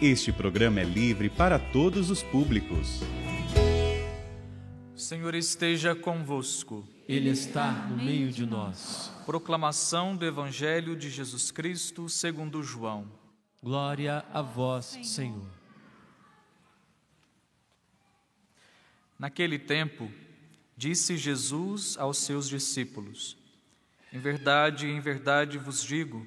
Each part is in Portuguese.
Este programa é livre para todos os públicos. O Senhor esteja convosco. Ele está no meio de nós. Proclamação do Evangelho de Jesus Cristo segundo João. Glória a vós, Senhor. Naquele tempo, disse Jesus aos seus discípulos: Em verdade, em verdade vos digo,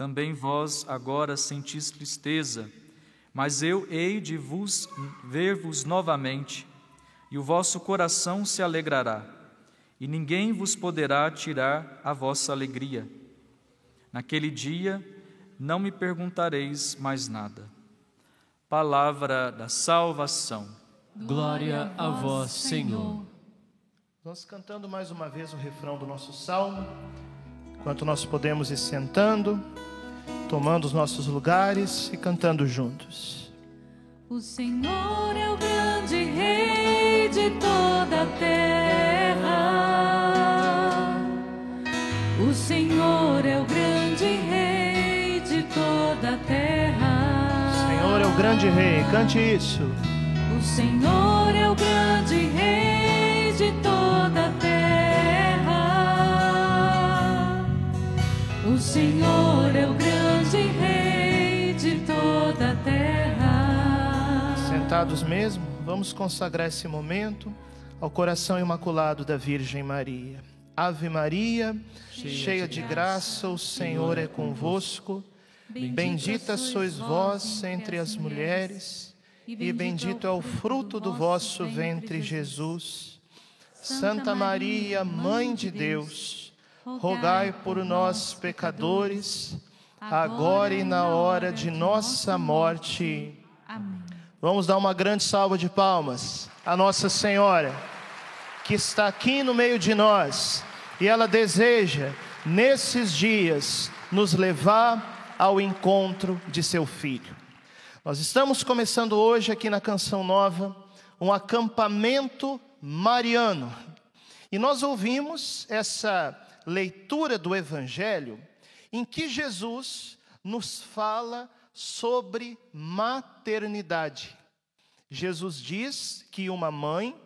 Também vós agora sentis tristeza, mas eu hei de vos ver-vos novamente, e o vosso coração se alegrará, e ninguém vos poderá tirar a vossa alegria. Naquele dia não me perguntareis mais nada. Palavra da salvação. Glória a vós, Senhor. Nós cantando mais uma vez o refrão do nosso salmo, enquanto nós podemos ir sentando tomando os nossos lugares e cantando juntos. O Senhor é o grande Rei de toda a terra. O Senhor é o grande Rei de toda a terra. O Senhor é o grande Rei, cante isso. Senhor é o grande sentados mesmo, vamos consagrar esse momento ao coração imaculado da Virgem Maria. Ave Maria, cheia, cheia de graça, o Senhor é convosco. Bendita sois vós entre as mulheres, e bendito é o fruto do vosso ventre, Jesus. Santa Maria, Mãe de Deus, rogai por nós, pecadores, agora e na hora de nossa morte. Amém. Vamos dar uma grande salva de palmas à Nossa Senhora, que está aqui no meio de nós e ela deseja, nesses dias, nos levar ao encontro de seu filho. Nós estamos começando hoje aqui na Canção Nova um acampamento mariano e nós ouvimos essa leitura do Evangelho em que Jesus nos fala sobre maternidade. Jesus diz que uma mãe,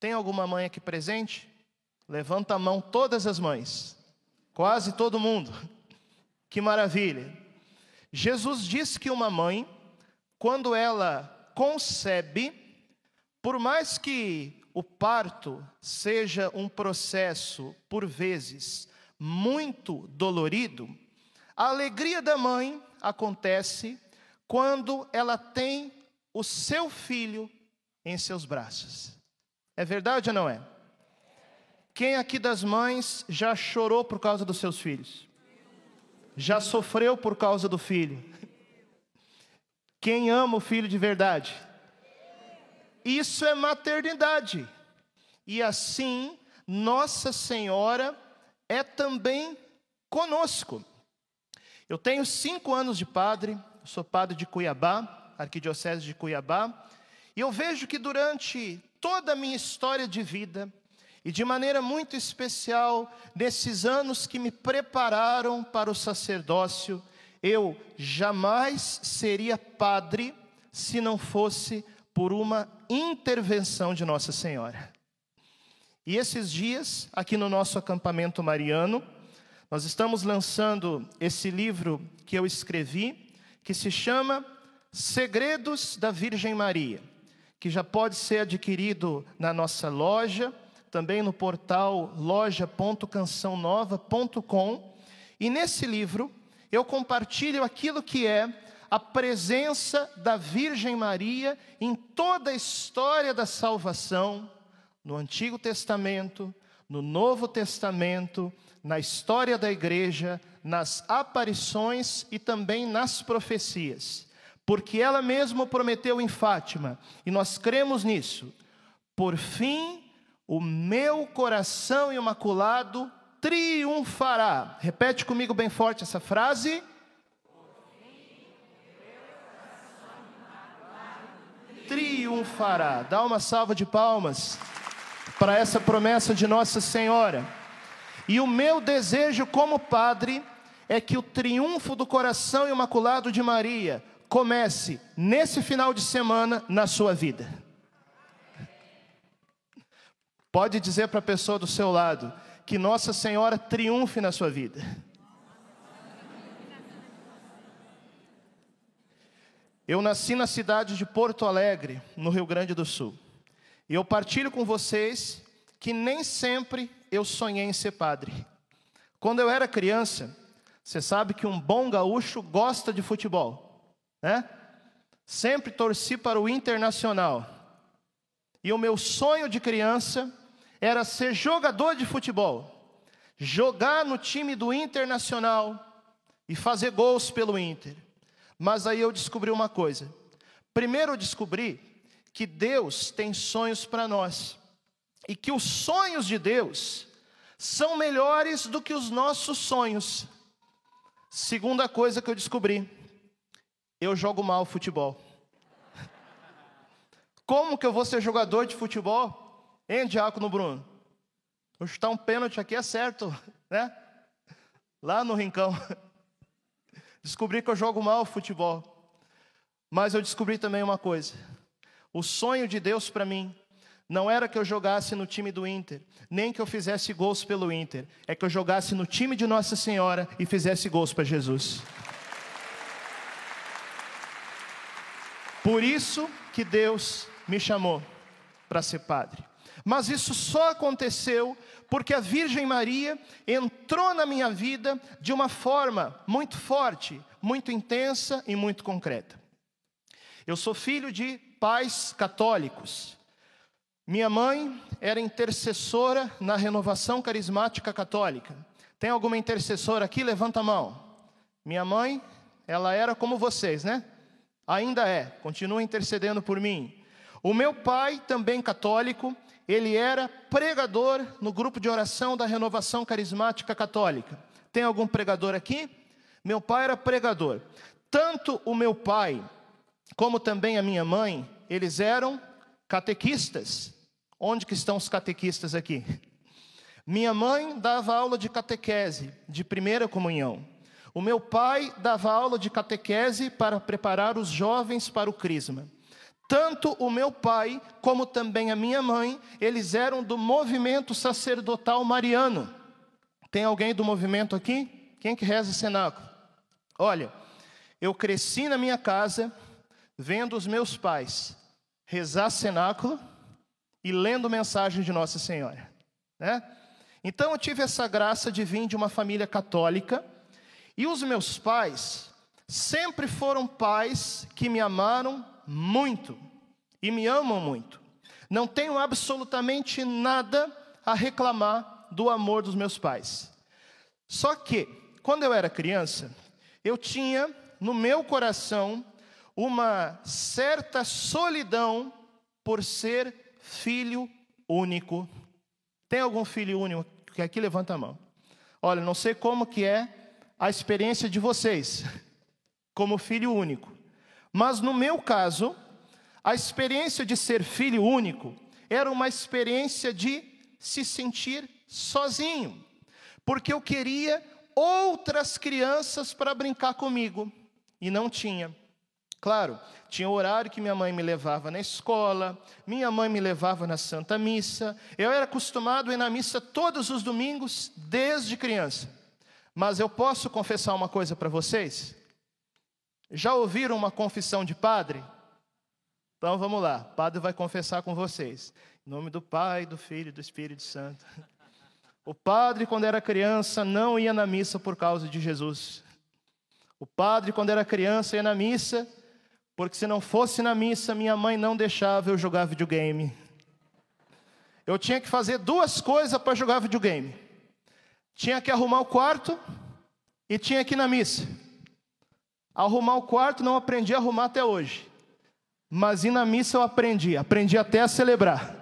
tem alguma mãe aqui presente? Levanta a mão todas as mães, quase todo mundo. Que maravilha. Jesus diz que uma mãe, quando ela concebe, por mais que o parto seja um processo, por vezes, muito dolorido, a alegria da mãe acontece quando ela tem o seu filho em seus braços. É verdade ou não é? Quem aqui das mães já chorou por causa dos seus filhos? Já sofreu por causa do filho? Quem ama o filho de verdade? Isso é maternidade. E assim, Nossa Senhora é também conosco. Eu tenho cinco anos de padre, sou padre de Cuiabá, arquidiocese de Cuiabá, e eu vejo que durante toda a minha história de vida, e de maneira muito especial, nesses anos que me prepararam para o sacerdócio, eu jamais seria padre se não fosse por uma intervenção de Nossa Senhora. E esses dias, aqui no nosso acampamento mariano, nós estamos lançando esse livro que eu escrevi, que se chama Segredos da Virgem Maria, que já pode ser adquirido na nossa loja, também no portal loja.cançãonova.com. E nesse livro eu compartilho aquilo que é a presença da Virgem Maria em toda a história da salvação, no Antigo Testamento, no Novo Testamento, na história da igreja, nas aparições e também nas profecias, porque ela mesma prometeu em Fátima, e nós cremos nisso. Por fim, o meu coração imaculado triunfará. Repete comigo bem forte essa frase. Triunfará. Dá uma salva de palmas para essa promessa de Nossa Senhora. E o meu desejo como padre é que o triunfo do coração imaculado de Maria comece nesse final de semana na sua vida. Pode dizer para a pessoa do seu lado que Nossa Senhora triunfe na sua vida. Eu nasci na cidade de Porto Alegre, no Rio Grande do Sul. E eu partilho com vocês que nem sempre eu sonhei em ser padre. Quando eu era criança, você sabe que um bom gaúcho gosta de futebol, né? Sempre torci para o internacional. E o meu sonho de criança era ser jogador de futebol, jogar no time do Internacional e fazer gols pelo Inter. Mas aí eu descobri uma coisa. Primeiro eu descobri que Deus tem sonhos para nós e que os sonhos de Deus são melhores do que os nossos sonhos. Segunda coisa que eu descobri, eu jogo mal futebol. Como que eu vou ser jogador de futebol? Hein, Diácono Bruno? Vou chutar um pênalti aqui é certo, né? Lá no rincão. Descobri que eu jogo mal futebol. Mas eu descobri também uma coisa. O sonho de Deus para mim não era que eu jogasse no time do Inter, nem que eu fizesse gols pelo Inter, é que eu jogasse no time de Nossa Senhora e fizesse gols para Jesus. Por isso que Deus me chamou para ser padre. Mas isso só aconteceu porque a Virgem Maria entrou na minha vida de uma forma muito forte, muito intensa e muito concreta. Eu sou filho de pais católicos. Minha mãe era intercessora na renovação carismática católica. Tem alguma intercessora aqui? Levanta a mão. Minha mãe, ela era como vocês, né? Ainda é, continua intercedendo por mim. O meu pai, também católico, ele era pregador no grupo de oração da Renovação Carismática Católica. Tem algum pregador aqui? Meu pai era pregador. Tanto o meu pai como também a minha mãe, eles eram catequistas. Onde que estão os catequistas aqui? Minha mãe dava aula de catequese, de primeira comunhão. O meu pai dava aula de catequese para preparar os jovens para o crisma. Tanto o meu pai como também a minha mãe, eles eram do movimento sacerdotal mariano. Tem alguém do movimento aqui? Quem que reza cenáculo? Olha, eu cresci na minha casa vendo os meus pais rezar cenáculo e lendo mensagem de Nossa Senhora, né? Então eu tive essa graça de vir de uma família católica e os meus pais sempre foram pais que me amaram muito e me amam muito. Não tenho absolutamente nada a reclamar do amor dos meus pais. Só que, quando eu era criança, eu tinha no meu coração uma certa solidão por ser filho único. Tem algum filho único que aqui levanta a mão? Olha, não sei como que é a experiência de vocês como filho único. Mas no meu caso, a experiência de ser filho único era uma experiência de se sentir sozinho, porque eu queria outras crianças para brincar comigo e não tinha. Claro, tinha horário que minha mãe me levava na escola, minha mãe me levava na Santa Missa. Eu era acostumado a ir na missa todos os domingos desde criança. Mas eu posso confessar uma coisa para vocês? Já ouviram uma confissão de padre? Então vamos lá, o padre vai confessar com vocês. Em nome do Pai, do Filho e do Espírito Santo. O padre, quando era criança, não ia na missa por causa de Jesus. O padre, quando era criança, ia na missa, porque se não fosse na missa, minha mãe não deixava eu jogar videogame. Eu tinha que fazer duas coisas para jogar videogame: tinha que arrumar o quarto e tinha que ir na missa. Arrumar o quarto não aprendi a arrumar até hoje. Mas ir na missa eu aprendi, aprendi até a celebrar.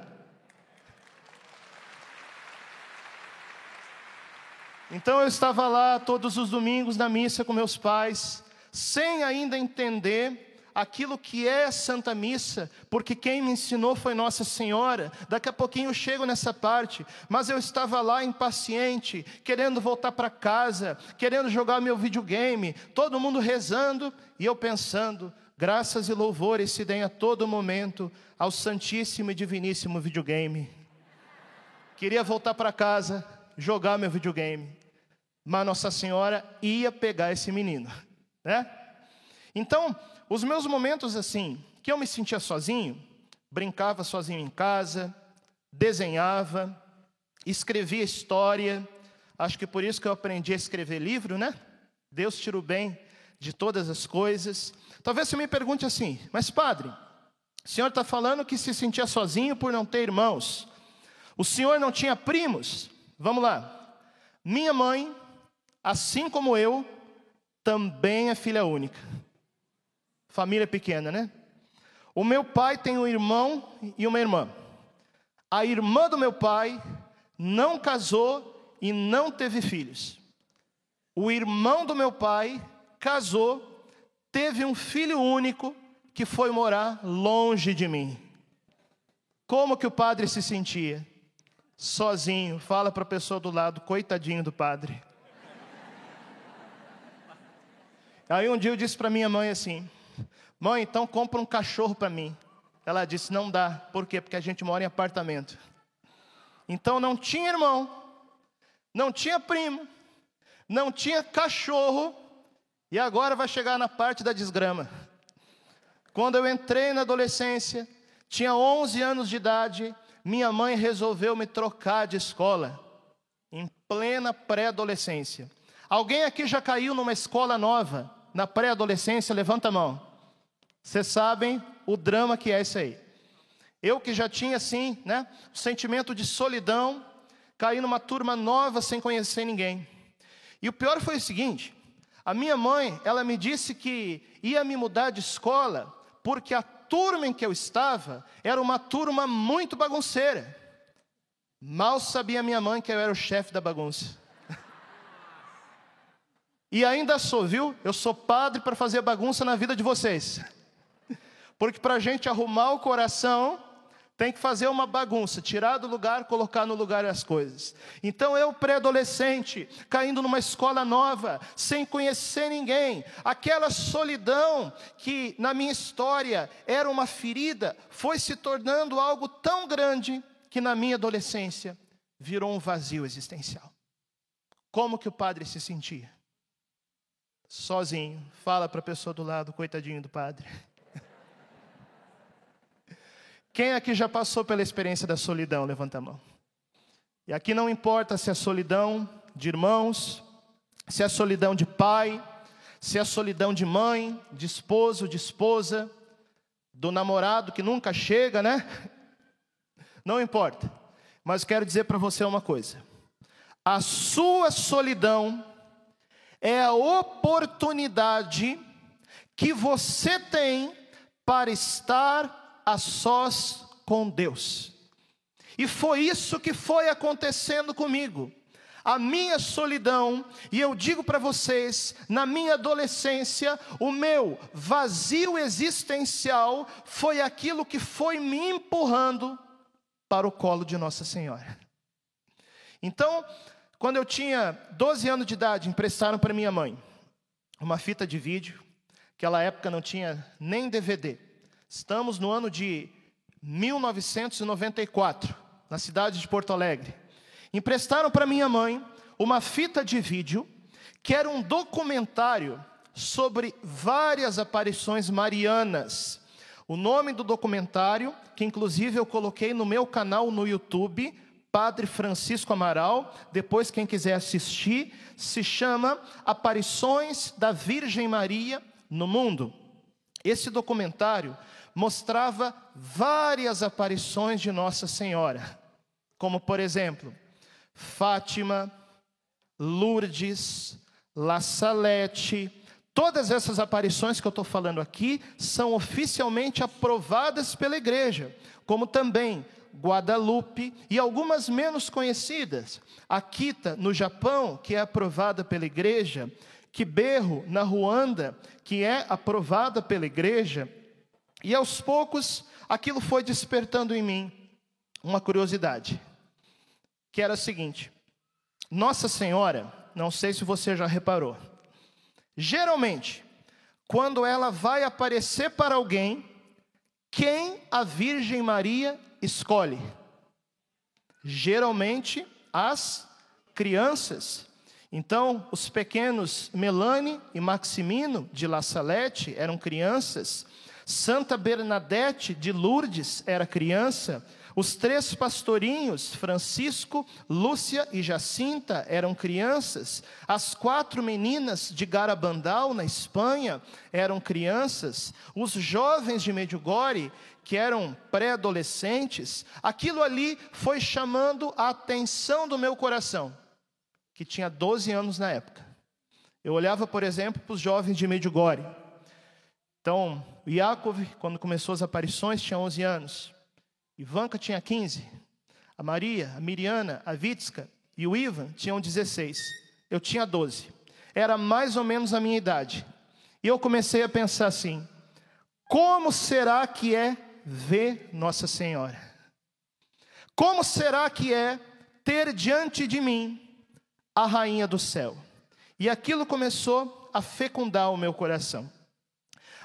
Então eu estava lá todos os domingos na missa com meus pais, sem ainda entender aquilo que é Santa Missa, porque quem me ensinou foi Nossa Senhora. Daqui a pouquinho eu chego nessa parte, mas eu estava lá impaciente, querendo voltar para casa, querendo jogar meu videogame, todo mundo rezando e eu pensando: graças e louvores se deem a todo momento ao Santíssimo e Diviníssimo videogame. Queria voltar para casa, jogar meu videogame, mas Nossa Senhora ia pegar esse menino, né? Então, os meus momentos assim, que eu me sentia sozinho, brincava sozinho em casa, desenhava, escrevia história, acho que por isso que eu aprendi a escrever livro, né? Deus tira o bem de todas as coisas. Talvez você me pergunte assim, mas padre, o senhor está falando que se sentia sozinho por não ter irmãos. O senhor não tinha primos? Vamos lá. Minha mãe, assim como eu, também é filha única. Família pequena, né? O meu pai tem um irmão e uma irmã. A irmã do meu pai não casou e não teve filhos. O irmão do meu pai casou, teve um filho único que foi morar longe de mim. Como que o padre se sentia? Sozinho. Fala para a pessoa do lado, coitadinho do padre. Aí um dia eu disse para minha mãe assim: Mãe, então compra um cachorro para mim. Ela disse: Não dá. Por quê? Porque a gente mora em apartamento. Então não tinha irmão, não tinha primo, não tinha cachorro, e agora vai chegar na parte da desgrama. Quando eu entrei na adolescência, tinha 11 anos de idade, minha mãe resolveu me trocar de escola, em plena pré-adolescência. Alguém aqui já caiu numa escola nova, na pré-adolescência? Levanta a mão. Vocês sabem o drama que é isso aí. Eu que já tinha assim, né, o sentimento de solidão, caí numa turma nova sem conhecer ninguém. E o pior foi o seguinte: a minha mãe, ela me disse que ia me mudar de escola porque a turma em que eu estava era uma turma muito bagunceira. Mal sabia minha mãe que eu era o chefe da bagunça. E ainda sou, viu? Eu sou padre para fazer bagunça na vida de vocês. Porque para a gente arrumar o coração, tem que fazer uma bagunça, tirar do lugar, colocar no lugar as coisas. Então eu, pré-adolescente, caindo numa escola nova, sem conhecer ninguém, aquela solidão que na minha história era uma ferida, foi se tornando algo tão grande que na minha adolescência virou um vazio existencial. Como que o padre se sentia? Sozinho. Fala para a pessoa do lado, coitadinho do padre. Quem aqui já passou pela experiência da solidão? Levanta a mão. E aqui não importa se é solidão de irmãos, se é solidão de pai, se é solidão de mãe, de esposo, de esposa, do namorado que nunca chega, né? Não importa. Mas quero dizer para você uma coisa: a sua solidão é a oportunidade que você tem para estar a sós com Deus. E foi isso que foi acontecendo comigo. A minha solidão, e eu digo para vocês, na minha adolescência, o meu vazio existencial foi aquilo que foi me empurrando para o colo de Nossa Senhora. Então, quando eu tinha 12 anos de idade, emprestaram para minha mãe uma fita de vídeo, aquela época não tinha nem DVD. Estamos no ano de 1994, na cidade de Porto Alegre. Emprestaram para minha mãe uma fita de vídeo que era um documentário sobre várias aparições marianas. O nome do documentário, que inclusive eu coloquei no meu canal no YouTube, Padre Francisco Amaral, depois quem quiser assistir, se chama Aparições da Virgem Maria no Mundo. Esse documentário mostrava várias aparições de Nossa Senhora, como por exemplo, Fátima, Lourdes, La Salete, Todas essas aparições que eu estou falando aqui são oficialmente aprovadas pela igreja, como também Guadalupe e algumas menos conhecidas. Akita, no Japão, que é aprovada pela igreja, Kiberro, na Ruanda, que é aprovada pela igreja, e aos poucos aquilo foi despertando em mim uma curiosidade, que era a seguinte: Nossa Senhora, não sei se você já reparou, geralmente, quando ela vai aparecer para alguém, quem a Virgem Maria escolhe? Geralmente as crianças. Então, os pequenos Melanie e Maximino de La Salette eram crianças, Santa Bernadette de Lourdes era criança, os três pastorinhos, Francisco, Lúcia e Jacinta, eram crianças. As quatro meninas de Garabandal, na Espanha, eram crianças. Os jovens de Medjugorje, que eram pré-adolescentes, aquilo ali foi chamando a atenção do meu coração, que tinha 12 anos na época. Eu olhava, por exemplo, para os jovens de Medjugorje. Então, Yaakov, quando começou as aparições, tinha 11 anos. Ivanka tinha 15. A Maria, a Miriana, a Vitska e o Ivan tinham 16. Eu tinha 12. Era mais ou menos a minha idade. E eu comecei a pensar assim: como será que é ver Nossa Senhora? Como será que é ter diante de mim a rainha do céu? E aquilo começou a fecundar o meu coração.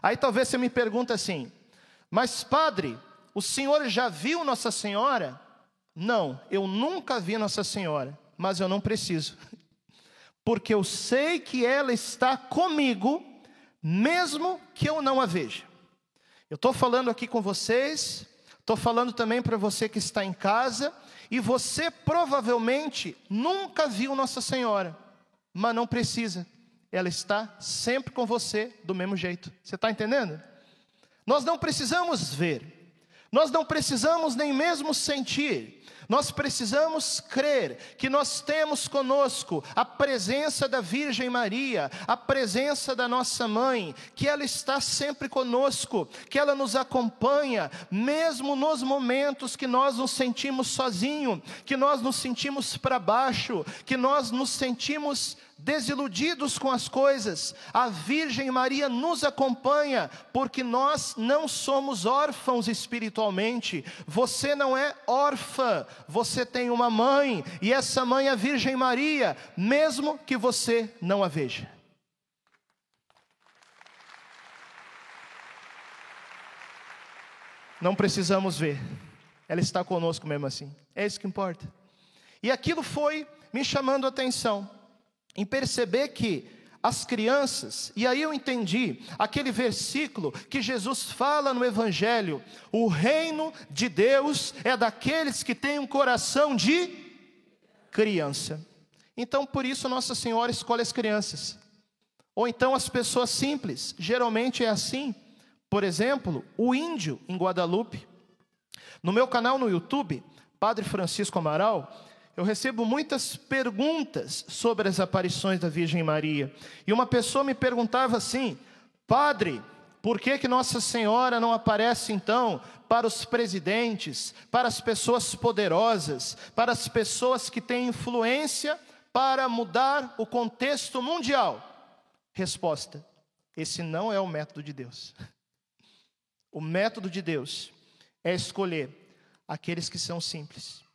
Aí talvez você me pergunte assim: "Mas padre, o senhor já viu Nossa Senhora? Não, eu nunca vi Nossa Senhora, mas eu não preciso. Porque eu sei que ela está comigo, mesmo que eu não a veja. Eu estou falando aqui com vocês, estou falando também para você que está em casa, e você provavelmente nunca viu Nossa Senhora, mas não precisa, ela está sempre com você do mesmo jeito. Você está entendendo? Nós não precisamos ver, nós não precisamos nem mesmo sentir, nós precisamos crer que nós temos conosco a presença da Virgem Maria, a presença da nossa mãe, que ela está sempre conosco, que ela nos acompanha, mesmo nos momentos que nós nos sentimos sozinhos, que nós nos sentimos para baixo, que nós nos sentimos desiludidos com as coisas, a Virgem Maria nos acompanha, porque nós não somos órfãos espiritualmente. Você não é órfã, você tem uma mãe, e essa mãe é a Virgem Maria, mesmo que você não a veja. Não precisamos ver, ela está conosco mesmo assim, é isso que importa. E aquilo foi me chamando a atenção em perceber que as crianças, e aí eu entendi aquele versículo que Jesus fala no Evangelho: o reino de Deus é daqueles que têm um coração de criança. Então, por isso, Nossa Senhora escolhe as crianças, ou então as pessoas simples, geralmente é assim. Por exemplo, o índio em Guadalupe. No meu canal no YouTube, Padre Francisco Amaral, eu recebo muitas perguntas sobre as aparições da Virgem Maria. E uma pessoa me perguntava assim: Padre, por que, que Nossa Senhora não aparece então para os presidentes, para as pessoas poderosas, para as pessoas que têm influência para mudar o contexto mundial? Resposta: esse não é o método de Deus. O método de Deus é escolher aqueles que são simples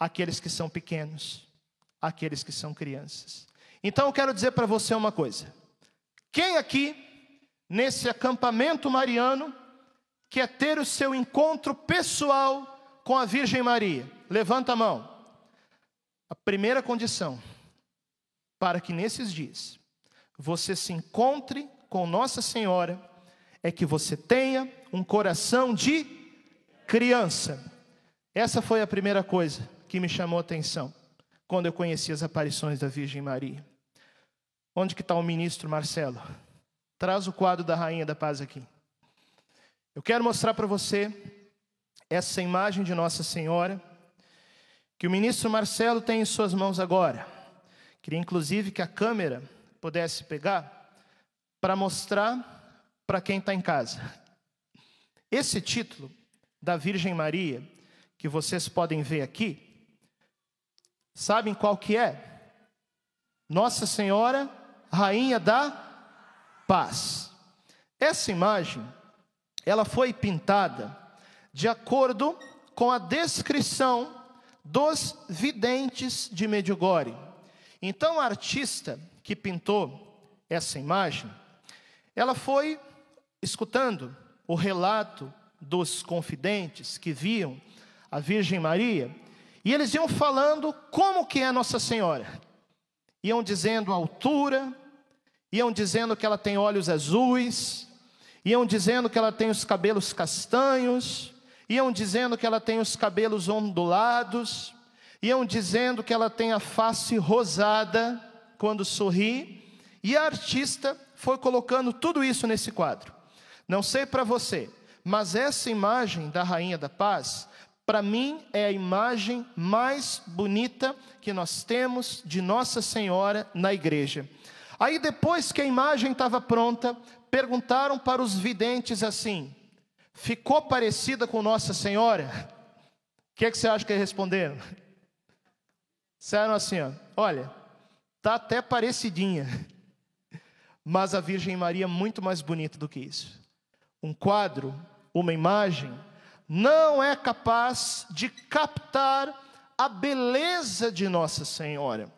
aqueles que são pequenos, aqueles que são crianças. Então eu quero dizer para você uma coisa: quem aqui, nesse acampamento mariano, quer ter o seu encontro pessoal com a Virgem Maria? Levanta a mão. A primeira condição para que nesses dias você se encontre com Nossa Senhora é que você tenha um coração de criança. Essa foi a primeira coisa que me chamou a atenção quando eu conheci as aparições da Virgem Maria. Onde que está o ministro Marcelo? Traz o quadro da Rainha da Paz aqui. Eu quero mostrar para você essa imagem de Nossa Senhora, que o ministro Marcelo tem em suas mãos agora. Queria inclusive que a câmera pudesse pegar para mostrar para quem está em casa. Esse título da Virgem Maria, que vocês podem ver aqui, sabem qual que é? Nossa Senhora, Rainha da Paz. Essa imagem, ela foi pintada de acordo com a descrição dos videntes de Medjugorje. Então, a artista que pintou essa imagem, ela foi escutando o relato dos confidentes que viam a Virgem Maria, e eles iam falando como que é Nossa Senhora. Iam dizendo a altura, iam dizendo que ela tem olhos azuis, iam dizendo que ela tem os cabelos castanhos, iam dizendo que ela tem os cabelos ondulados, iam dizendo que ela tem a face rosada quando sorri, e a artista foi colocando tudo isso nesse quadro. Não sei para você, mas essa imagem da Rainha da Paz, para mim, é a imagem mais bonita que nós temos de Nossa Senhora na igreja. Aí, depois que a imagem estava pronta, perguntaram para os videntes assim: ficou parecida com Nossa Senhora? O que, é que você acha que eles responderam? Disseram assim: ó, olha, tá até parecidinha, mas a Virgem Maria é muito mais bonita do que isso um quadro, uma imagem, não é capaz de captar a beleza de Nossa Senhora,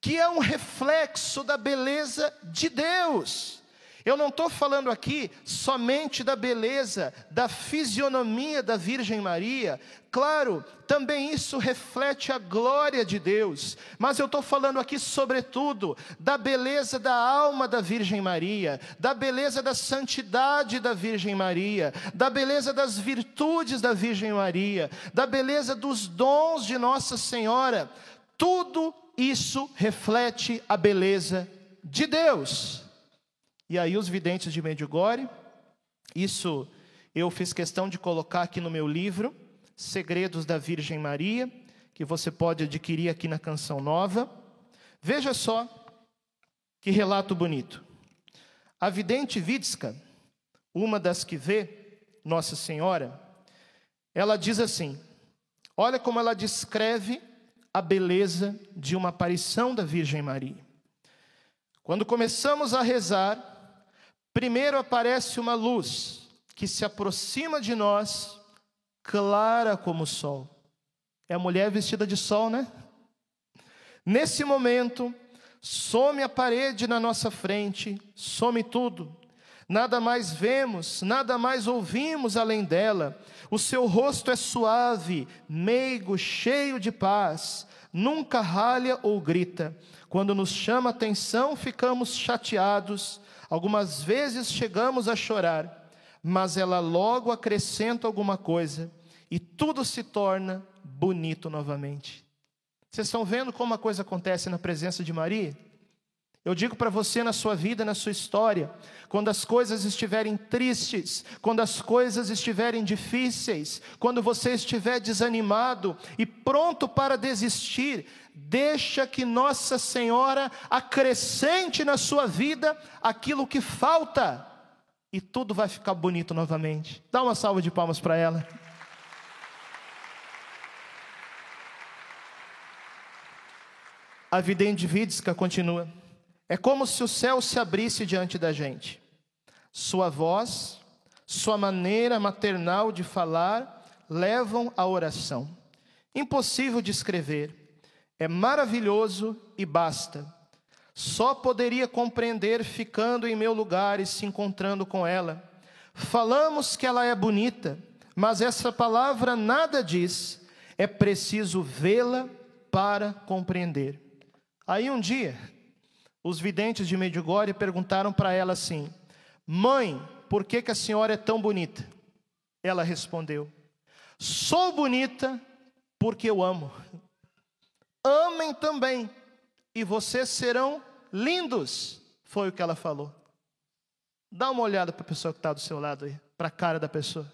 que é um reflexo da beleza de Deus. Eu não estou falando aqui somente da beleza, da fisionomia da Virgem Maria. Claro, também isso reflete a glória de Deus. Mas eu estou falando aqui, sobretudo, da beleza da alma da Virgem Maria, da beleza da santidade da Virgem Maria, da beleza das virtudes da Virgem Maria, da beleza dos dons de Nossa Senhora. Tudo isso reflete a beleza de Deus. E aí os videntes de Medjugorje, isso eu fiz questão de colocar aqui no meu livro, Segredos da Virgem Maria, que você pode adquirir aqui na Canção Nova. Veja só que relato bonito. A vidente Vitska, uma das que vê Nossa Senhora, ela diz assim: olha como ela descreve a beleza de uma aparição da Virgem Maria. Quando começamos a rezar, Primeiro aparece uma luz que se aproxima de nós, clara como o sol. É a mulher vestida de sol, né? Nesse momento, some a parede na nossa frente, some tudo. Nada mais vemos, nada mais ouvimos além dela. O seu rosto é suave, meigo, cheio de paz, nunca ralha ou grita. Quando nos chama atenção, ficamos chateados Algumas vezes chegamos a chorar, mas ela logo acrescenta alguma coisa e tudo se torna bonito novamente. Vocês estão vendo como a coisa acontece na presença de Maria? Eu digo para você na sua vida, na sua história, quando as coisas estiverem tristes, quando as coisas estiverem difíceis, quando você estiver desanimado e pronto para desistir, deixa que Nossa Senhora acrescente na sua vida aquilo que falta e tudo vai ficar bonito novamente. Dá uma salva de palmas para ela. A vidente Vidska continua. É como se o céu se abrisse diante da gente. Sua voz, sua maneira maternal de falar levam à oração. Impossível de escrever é maravilhoso e basta. Só poderia compreender ficando em meu lugar e se encontrando com ela. Falamos que ela é bonita, mas essa palavra nada diz. É preciso vê-la para compreender. Aí um dia, os videntes de Medjugorje perguntaram para ela assim: Mãe, por que, que a senhora é tão bonita? Ela respondeu: Sou bonita porque eu amo amem também, e vocês serão lindos. Foi o que ela falou. Dá uma olhada para a pessoa que está do seu lado aí, para a cara da pessoa.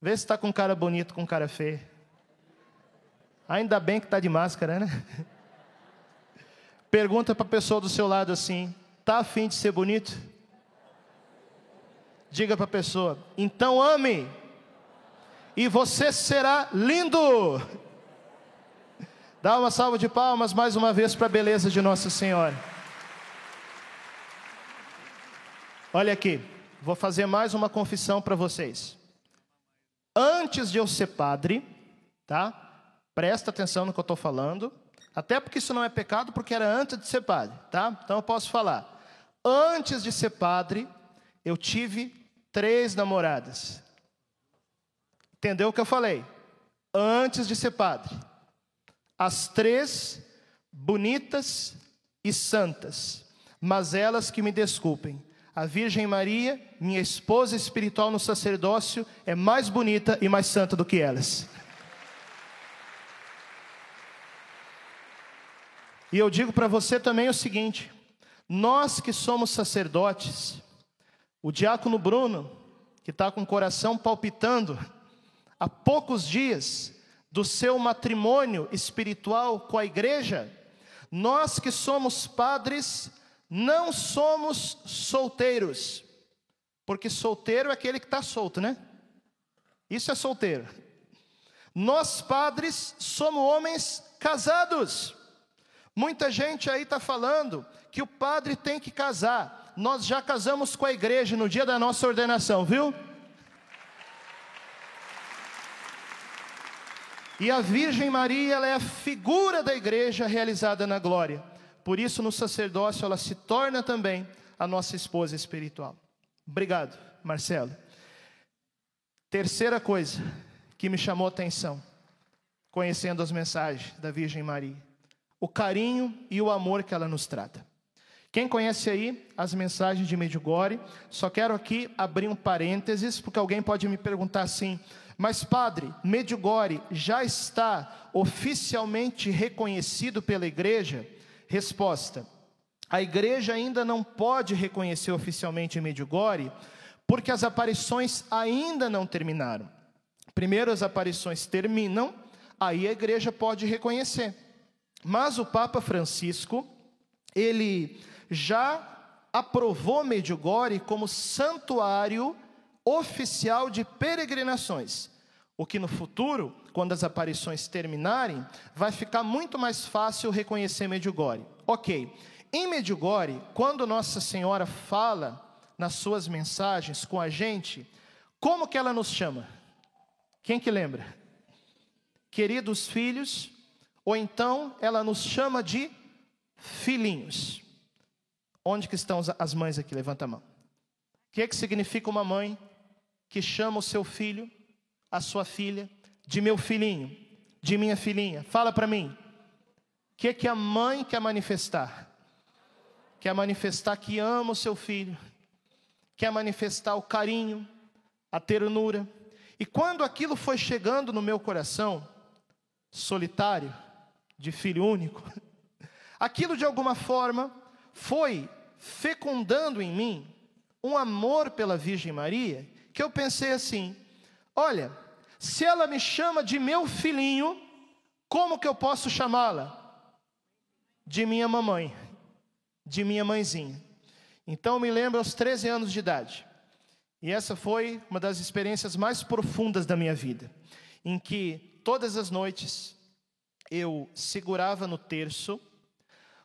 Vê se está com cara bonito, com cara feio. Ainda bem que está de máscara, né? Pergunta para a pessoa do seu lado assim: Tá afim de ser bonito? Diga para a pessoa: então ame, e você será lindo. Dá uma salva de palmas mais uma vez para a beleza de Nossa Senhora. Olha aqui, vou fazer mais uma confissão para vocês. Antes de eu ser padre, tá? Presta atenção no que eu estou falando. Até porque isso não é pecado, porque era antes de ser padre, tá? Então eu posso falar. Antes de ser padre, eu tive três namoradas. Entendeu o que eu falei? Antes de ser padre. As três bonitas e santas, mas elas que me desculpem. A Virgem Maria, minha esposa espiritual no sacerdócio, é mais bonita e mais santa do que elas. E eu digo para você também o seguinte: nós que somos sacerdotes, o diácono Bruno, que está com o coração palpitando, há poucos dias do seu matrimônio espiritual com a igreja, nós que somos padres, não somos solteiros, porque solteiro é aquele que está solto, né? Isso é solteiro. Nós padres somos homens casados. Muita gente aí está falando que o padre tem que casar. Nós já casamos com a igreja no dia da nossa ordenação, viu? E a Virgem Maria, ela é a figura da igreja realizada na glória. Por isso, no sacerdócio, ela se torna também a nossa esposa espiritual. Obrigado, Marcelo. Terceira coisa que me chamou a atenção, conhecendo as mensagens da Virgem Maria o carinho e o amor que ela nos trata. Quem conhece aí as mensagens de Medjugorje, só quero aqui abrir um parênteses, porque alguém pode me perguntar assim: mas padre, Medjugorje já está oficialmente reconhecido pela igreja? Resposta: a igreja ainda não pode reconhecer oficialmente Medjugorje, porque as aparições ainda não terminaram. Primeiro as aparições terminam, aí a igreja pode reconhecer. Mas o Papa Francisco, ele já aprovou Medjugorje como santuário oficial de peregrinações. O que no futuro, quando as aparições terminarem, vai ficar muito mais fácil reconhecer Medjugorje. Ok, em Medjugorje, quando Nossa Senhora fala nas suas mensagens com a gente, como que ela nos chama? Quem que lembra? Queridos filhos, ou então ela nos chama de filhinhos. Onde que estão as mães aqui? Levanta a mão. O que, é que significa uma mãe que chama o seu filho, a sua filha, de meu filhinho, de minha filhinha? Fala para mim. O que, é que a mãe quer manifestar? Quer manifestar que ama o seu filho, quer manifestar o carinho, a ternura. E quando aquilo foi chegando no meu coração, solitário, de filho único, aquilo de alguma forma foi fecundando em mim um amor pela Virgem Maria, que eu pensei assim: olha, se ela me chama de meu filhinho, como que eu posso chamá-la? De minha mamãe, de minha mãezinha. Então me lembro aos 13 anos de idade. E essa foi uma das experiências mais profundas da minha vida, em que todas as noites eu segurava no terço,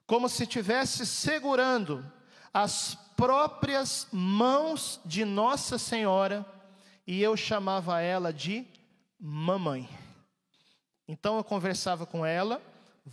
como se estivesse segurando as próprias mãos de Nossa Senhora, e eu chamava ela de mamãe. Então eu conversava com ela,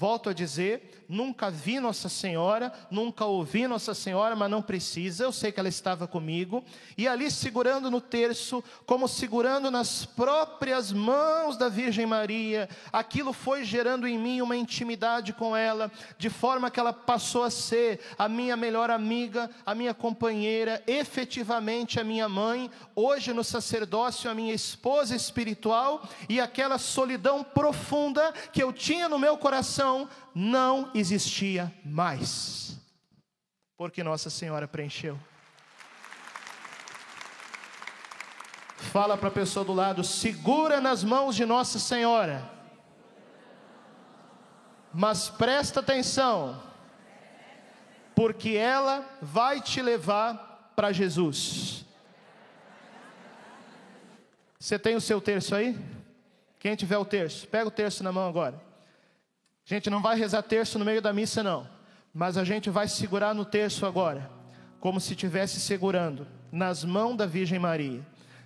Volto a dizer, nunca vi Nossa Senhora, nunca ouvi Nossa Senhora, mas não precisa, eu sei que ela estava comigo, e ali segurando no terço, como segurando nas próprias mãos da Virgem Maria, aquilo foi gerando em mim uma intimidade com ela, de forma que ela passou a ser a minha melhor amiga, a minha companheira, efetivamente a minha mãe, hoje no sacerdócio, a minha esposa espiritual, e aquela solidão profunda que eu tinha no meu coração não existia mais, porque Nossa Senhora preencheu. Fala para a pessoa do lado, segura nas mãos de Nossa Senhora, mas presta atenção, porque ela vai te levar para Jesus. Você tem o seu terço aí? Quem tiver o terço, pega o terço na mão agora. Gente não vai rezar terço no meio da missa, não, mas a gente vai segurar no terço agora, como se estivesse segurando nas mãos da Virgem Maria.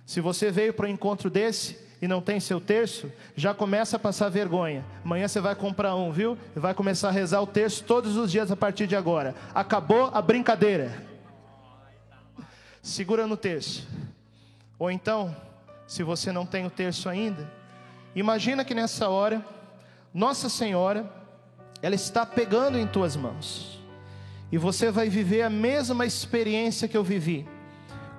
Se você veio para o encontro desse e não tem seu terço, já começa a passar vergonha. Amanhã você vai comprar um, viu? E vai começar a rezar o terço todos os dias a partir de agora. Acabou a brincadeira. Segura no terço. Ou então, se você não tem o terço ainda, imagina que nessa hora, Nossa Senhora, ela está pegando em tuas mãos. E você vai viver a mesma experiência que eu vivi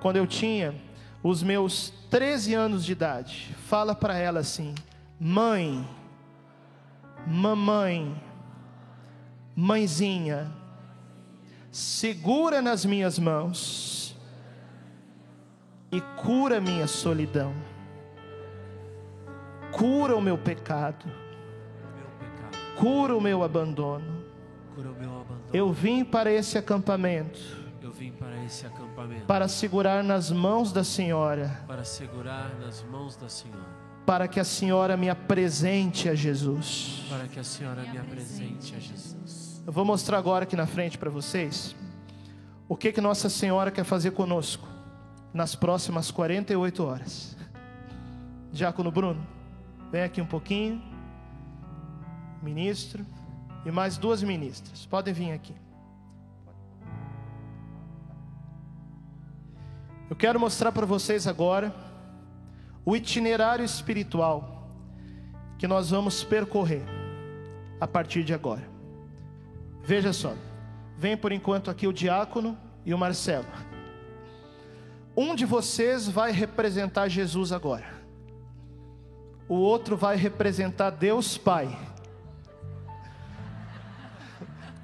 quando eu tinha os meus 13 anos de idade, fala para ela assim: Mãe, mamãe, mãezinha, segura nas minhas mãos e cura minha solidão, cura o meu pecado. Cura o meu abandono. Eu vim para esse acampamento para esse acampamento para segurar nas mãos da Senhora, para segurar nas mãos da Senhora, para que a Senhora me apresente a Jesus. para que a Senhora me apresente a Jesus. Eu vou mostrar agora aqui na frente para vocês o que que Nossa Senhora quer fazer conosco nas próximas 48 horas. Diácono Bruno, vem aqui um pouquinho. Ministro e mais duas ministras. Podem vir aqui. Eu quero mostrar para vocês agora o itinerário espiritual que nós vamos percorrer a partir de agora. Veja só, vem por enquanto aqui o diácono e o Marcelo. Um de vocês vai representar Jesus agora, o outro vai representar Deus Pai.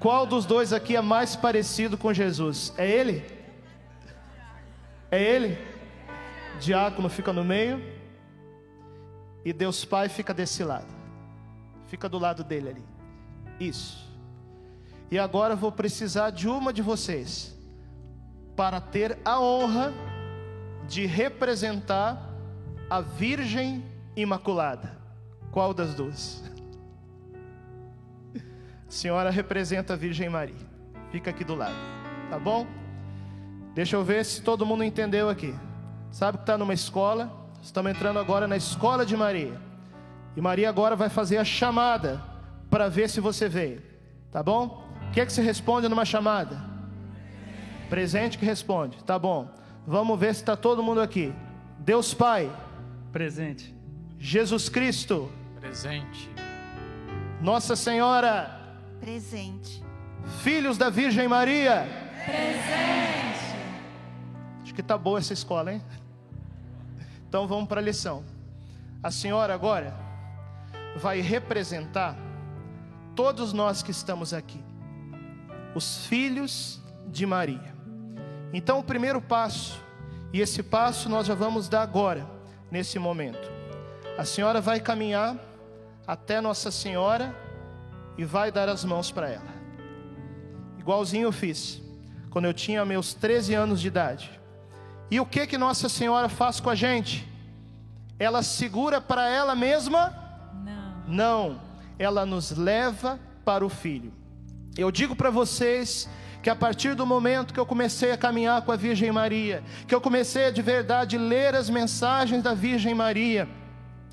Qual dos dois aqui é mais parecido com Jesus? É ele? É ele? Diácono fica no meio e Deus Pai fica desse lado. Fica do lado dele ali. Isso. E agora vou precisar de uma de vocês para ter a honra de representar a Virgem Imaculada. Qual das duas? Senhora representa a Virgem Maria. Fica aqui do lado, tá bom? Deixa eu ver se todo mundo entendeu aqui. Sabe que está numa escola? Estamos entrando agora na escola de Maria. E Maria agora vai fazer a chamada para ver se você veio. Tá bom? O que é que se responde numa chamada? Presente que responde. Tá bom. Vamos ver se está todo mundo aqui. Deus Pai, Presente. Jesus Cristo, Presente. Nossa Senhora, Presente. filhos da Virgem Maria. Presente. Acho que tá boa essa escola, hein? Então vamos para a lição. A senhora agora vai representar todos nós que estamos aqui, os filhos de Maria. Então o primeiro passo, e esse passo nós já vamos dar agora, nesse momento. A senhora vai caminhar até Nossa Senhora e vai dar as mãos para ela. Igualzinho eu fiz quando eu tinha meus 13 anos de idade. E o que que Nossa Senhora faz com a gente? Ela segura para ela mesma? Não. Não, ela nos leva para o Filho. Eu digo para vocês que a partir do momento que eu comecei a caminhar com a Virgem Maria, que eu comecei a de verdade ler as mensagens da Virgem Maria,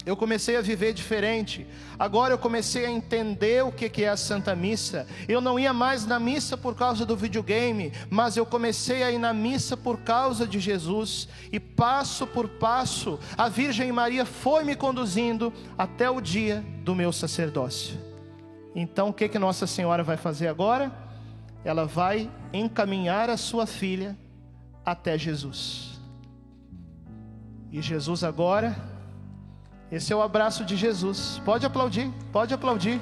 eu comecei a viver diferente. Agora eu comecei a entender o que é a Santa Missa. Eu não ia mais na missa por causa do videogame, mas eu comecei a ir na missa por causa de Jesus. E passo por passo, a Virgem Maria foi me conduzindo até o dia do meu sacerdócio. Então o que que Nossa Senhora vai fazer agora? Ela vai encaminhar a sua filha até Jesus. E Jesus agora esse é o abraço de Jesus. Pode aplaudir, pode aplaudir.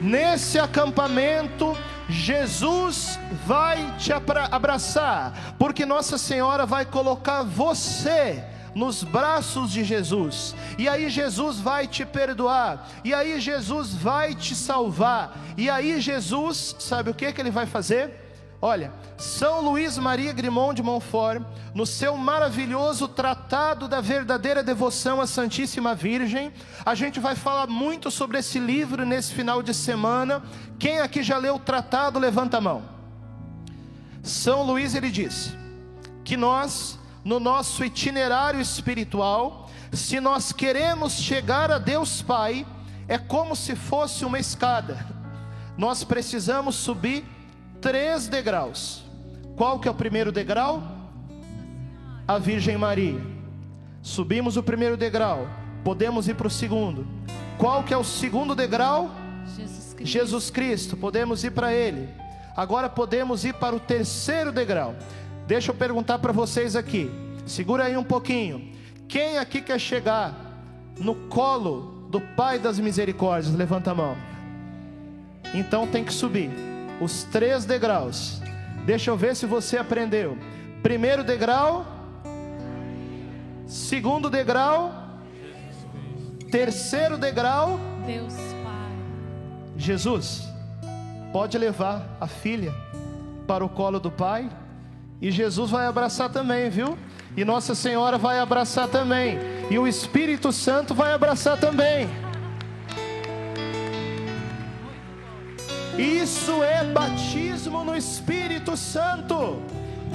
Nesse acampamento, Jesus vai te abra- abraçar, porque Nossa Senhora vai colocar você nos braços de Jesus. E aí Jesus vai te perdoar. E aí Jesus vai te salvar. E aí Jesus, sabe o que que ele vai fazer? Olha, São Luís Maria Grimond de Montfort, no seu maravilhoso Tratado da Verdadeira Devoção à Santíssima Virgem, a gente vai falar muito sobre esse livro nesse final de semana. Quem aqui já leu o tratado, levanta a mão. São Luís ele disse que nós, no nosso itinerário espiritual, se nós queremos chegar a Deus Pai, é como se fosse uma escada. Nós precisamos subir três degraus. Qual que é o primeiro degrau? A Virgem Maria. Subimos o primeiro degrau, podemos ir para o segundo. Qual que é o segundo degrau? Jesus Cristo. Jesus Cristo, podemos ir para Ele. Agora podemos ir para o terceiro degrau. Deixa eu perguntar para vocês aqui. Segura aí um pouquinho. Quem aqui quer chegar no colo do Pai das Misericórdias? Levanta a mão. Então tem que subir os três degraus. Deixa eu ver se você aprendeu. Primeiro degrau, segundo degrau, terceiro degrau. Deus Pai. Jesus pode levar a filha para o colo do Pai e Jesus vai abraçar também, viu? E Nossa Senhora vai abraçar também, e o Espírito Santo vai abraçar também. Isso é batismo no Espírito Santo.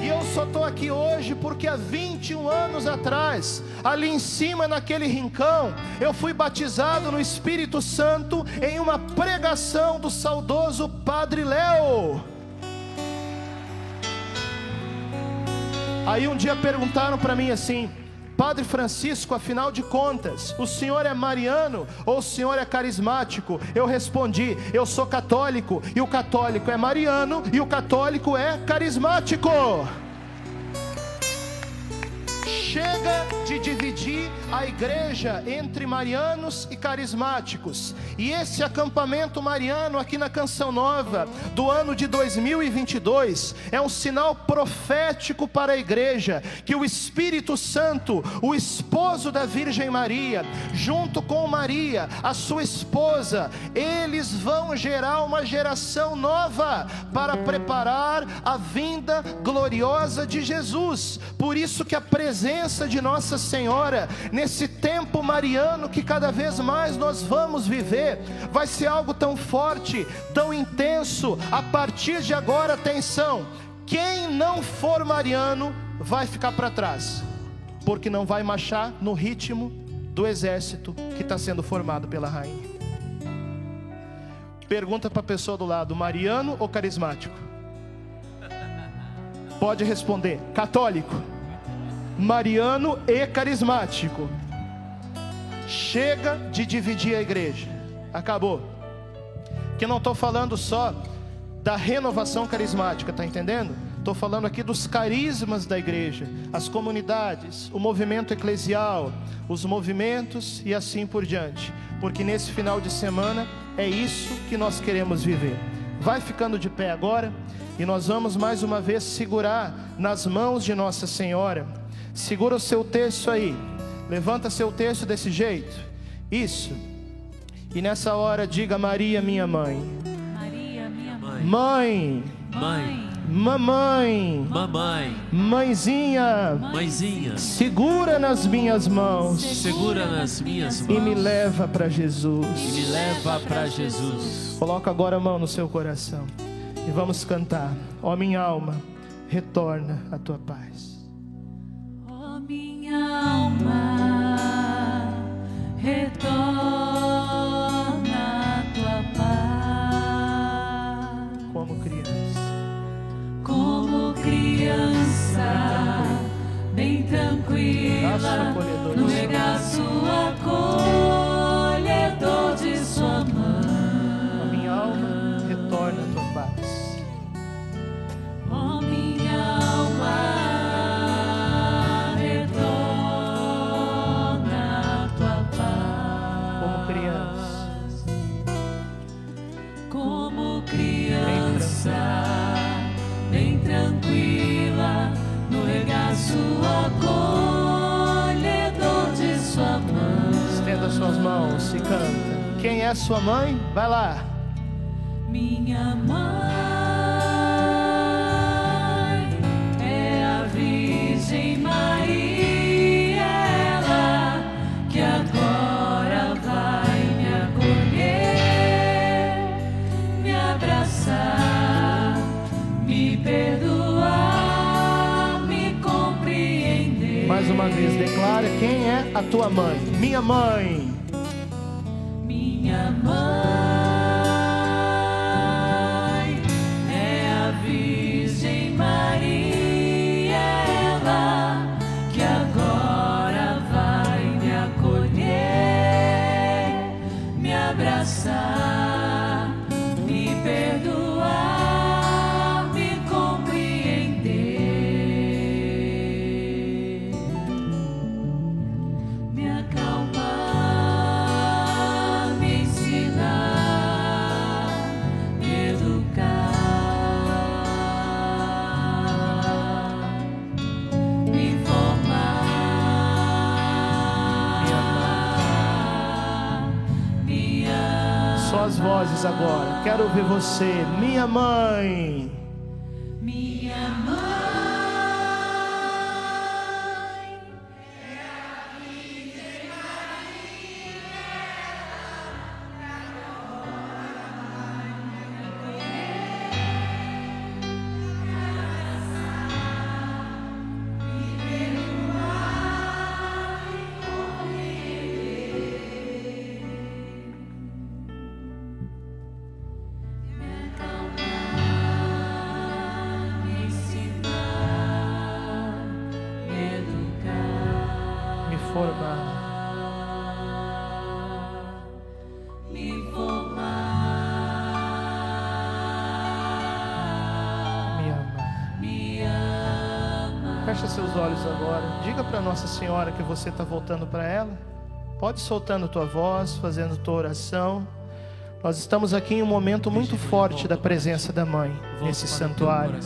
E eu só estou aqui hoje porque há 21 anos atrás, ali em cima naquele rincão, eu fui batizado no Espírito Santo em uma pregação do saudoso Padre Léo. Aí um dia perguntaram para mim assim: Padre Francisco, afinal de contas, o senhor é mariano ou o senhor é carismático? Eu respondi: eu sou católico, e o católico é mariano e o católico é carismático. Chega de dividir a igreja entre marianos e carismáticos. E esse acampamento mariano aqui na Canção Nova do ano de 2022 é um sinal profético para a igreja que o Espírito Santo, o esposo da Virgem Maria, junto com Maria, a sua esposa, eles vão gerar uma geração nova para preparar a vinda gloriosa de Jesus. Por isso que a presença de Nossa Senhora nesse tempo mariano que cada vez mais nós vamos viver, vai ser algo tão forte, tão intenso. A partir de agora, atenção: quem não for mariano vai ficar para trás, porque não vai marchar no ritmo do exército que está sendo formado pela rainha. Pergunta para a pessoa do lado: mariano ou carismático? Pode responder: católico, mariano e carismático. Chega de dividir a igreja. Acabou. Que não estou falando só da renovação carismática, tá entendendo? Estou falando aqui dos carismas da igreja, as comunidades, o movimento eclesial, os movimentos e assim por diante. Porque nesse final de semana é isso que nós queremos viver. Vai ficando de pé agora e nós vamos mais uma vez segurar nas mãos de Nossa Senhora. Segura o seu texto aí. Levanta seu texto desse jeito. Isso. E nessa hora diga Maria, minha mãe. Maria, minha mãe. Mãe, Mãe, mamãe, mamãe, mãezinha, mãezinha, segura nas minhas mãos segura nas minhas e me mãos leva para Jesus. e me leva para Jesus. Coloca agora a mão no seu coração e vamos cantar. Ó minha alma, retorna a tua paz. Bem tranquila, no regaço acolhedor Quem é sua mãe? Vai lá. Minha mãe é a Virgem Maria, ela que agora vai me acolher, me abraçar, me perdoar, me compreender. Mais uma vez, declara quem é a tua mãe. Minha mãe. Minha mãe agora. Quero ouvir você. Minha mãe. Seus olhos agora. Diga para Nossa Senhora que você está voltando para ela. Pode soltando tua voz, fazendo tua oração. Nós estamos aqui em um momento muito forte da presença da Mãe nesse santuário.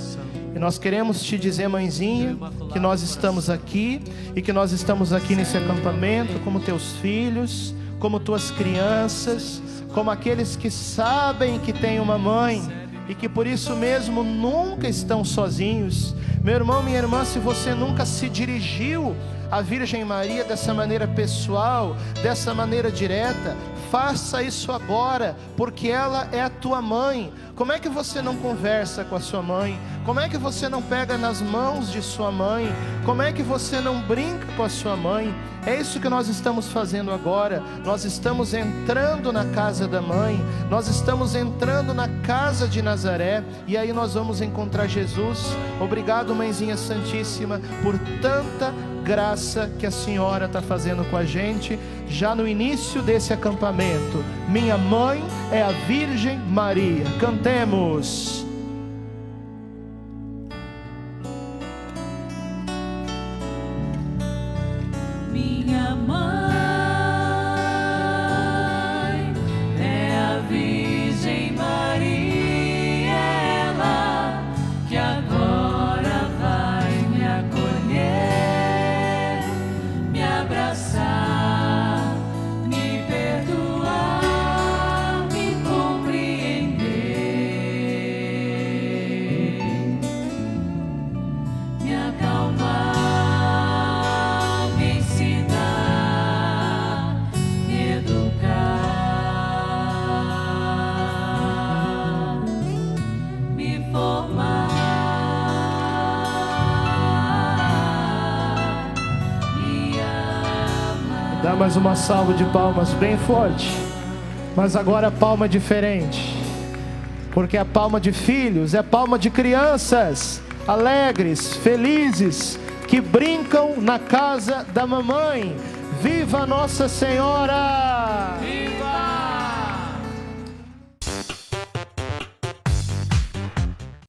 E nós queremos te dizer, mãezinha, que nós estamos aqui e que nós estamos aqui nesse acampamento como teus filhos, como tuas crianças, como aqueles que sabem que tem uma mãe e que por isso mesmo nunca estão sozinhos. Meu irmão, minha irmã, se você nunca se dirigiu à Virgem Maria dessa maneira pessoal, dessa maneira direta, faça isso agora, porque ela é a tua mãe. Como é que você não conversa com a sua mãe? Como é que você não pega nas mãos de sua mãe? Como é que você não brinca com a sua mãe? É isso que nós estamos fazendo agora. Nós estamos entrando na casa da mãe, nós estamos entrando na casa de Nazaré e aí nós vamos encontrar Jesus. Obrigado, Mãezinha Santíssima, por tanta graça que a senhora está fazendo com a gente já no início desse acampamento. Minha mãe é a Virgem Maria. Cantemos. Mais uma salva de palmas bem forte. Mas agora a palma é diferente. Porque a palma de filhos é palma de crianças alegres, felizes, que brincam na casa da mamãe. Viva Nossa Senhora!